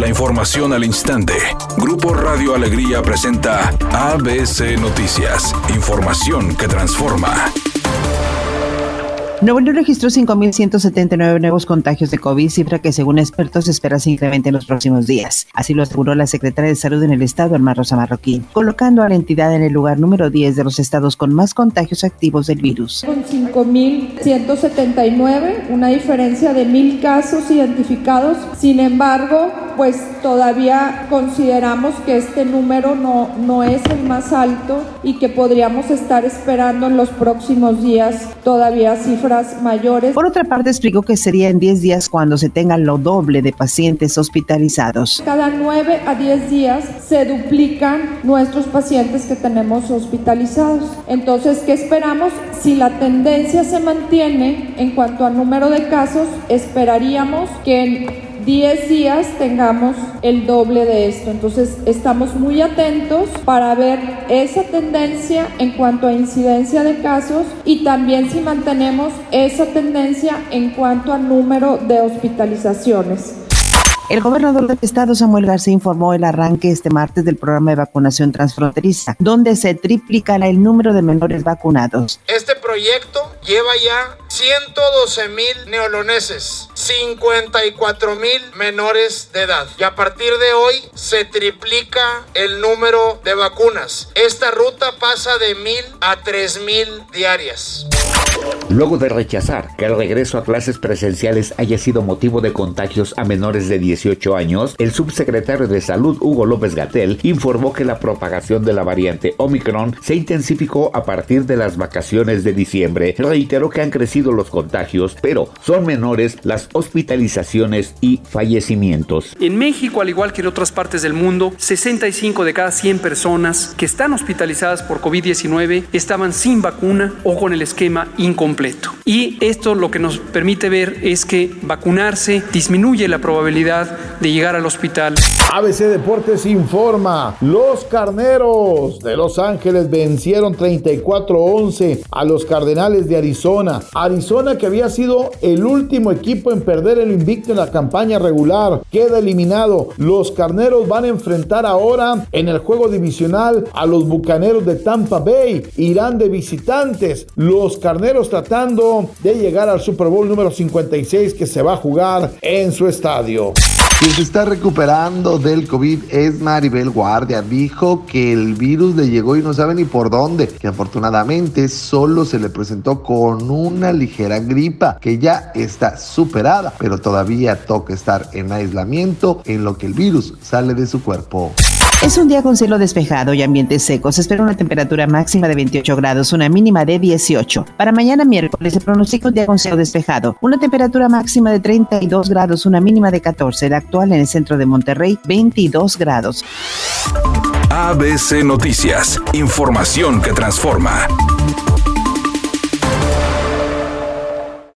La información al instante. Grupo Radio Alegría presenta ABC Noticias. Información que transforma. Nuevo León registró 5.179 nuevos contagios de COVID, cifra que según expertos se espera se incremente en los próximos días. Así lo aseguró la secretaria de Salud en el estado, Alma Rosa Marroquín, colocando a la entidad en el lugar número 10 de los estados con más contagios activos del virus. Con 5.179, una diferencia de mil casos identificados. Sin embargo, pues todavía consideramos que este número no, no es el más alto y que podríamos estar esperando en los próximos días todavía cifras mayores. Por otra parte, explicó que sería en 10 días cuando se tenga lo doble de pacientes hospitalizados. Cada 9 a 10 días se duplican nuestros pacientes que tenemos hospitalizados. Entonces, ¿qué esperamos? Si la tendencia se mantiene en cuanto a número de casos, esperaríamos que en 10 días tengamos el doble de esto. Entonces estamos muy atentos para ver esa tendencia en cuanto a incidencia de casos y también si mantenemos esa tendencia en cuanto a número de hospitalizaciones. El gobernador del estado, Samuel García, informó el arranque este martes del programa de vacunación transfronteriza, donde se triplicará el número de menores vacunados. Este proyecto lleva ya 112 mil neoloneses, 54 mil menores de edad. Y a partir de hoy se triplica el número de vacunas. Esta ruta pasa de mil a tres mil diarias. Luego de rechazar que el regreso a clases presenciales haya sido motivo de contagios a menores de 18 años, el subsecretario de Salud Hugo López Gatel informó que la propagación de la variante Omicron se intensificó a partir de las vacaciones de diciembre. Reiteró que han crecido los contagios, pero son menores las hospitalizaciones y fallecimientos. En México, al igual que en otras partes del mundo, 65 de cada 100 personas que están hospitalizadas por COVID-19 estaban sin vacuna o con el esquema incompleto. Y esto lo que nos permite ver es que vacunarse disminuye la probabilidad de llegar al hospital. ABC Deportes informa, los carneros de Los Ángeles vencieron 34-11 a los Cardenales de Arizona. Arizona que había sido el último equipo en perder el invicto en la campaña regular, queda eliminado. Los carneros van a enfrentar ahora en el juego divisional a los Bucaneros de Tampa Bay. Irán de visitantes. Los carneros tratando de llegar al Super Bowl número 56 que se va a jugar en su estadio. Quien se está recuperando del COVID es Maribel Guardia. Dijo que el virus le llegó y no sabe ni por dónde, que afortunadamente solo se le presentó con una ligera gripa que ya está superada, pero todavía toca estar en aislamiento en lo que el virus sale de su cuerpo. Es un día con cielo despejado y ambientes secos. Se espera una temperatura máxima de 28 grados, una mínima de 18. Para mañana miércoles se pronostica un día con cielo despejado. Una temperatura máxima de 32 grados, una mínima de 14. La actual en el centro de Monterrey, 22 grados. ABC Noticias. Información que transforma.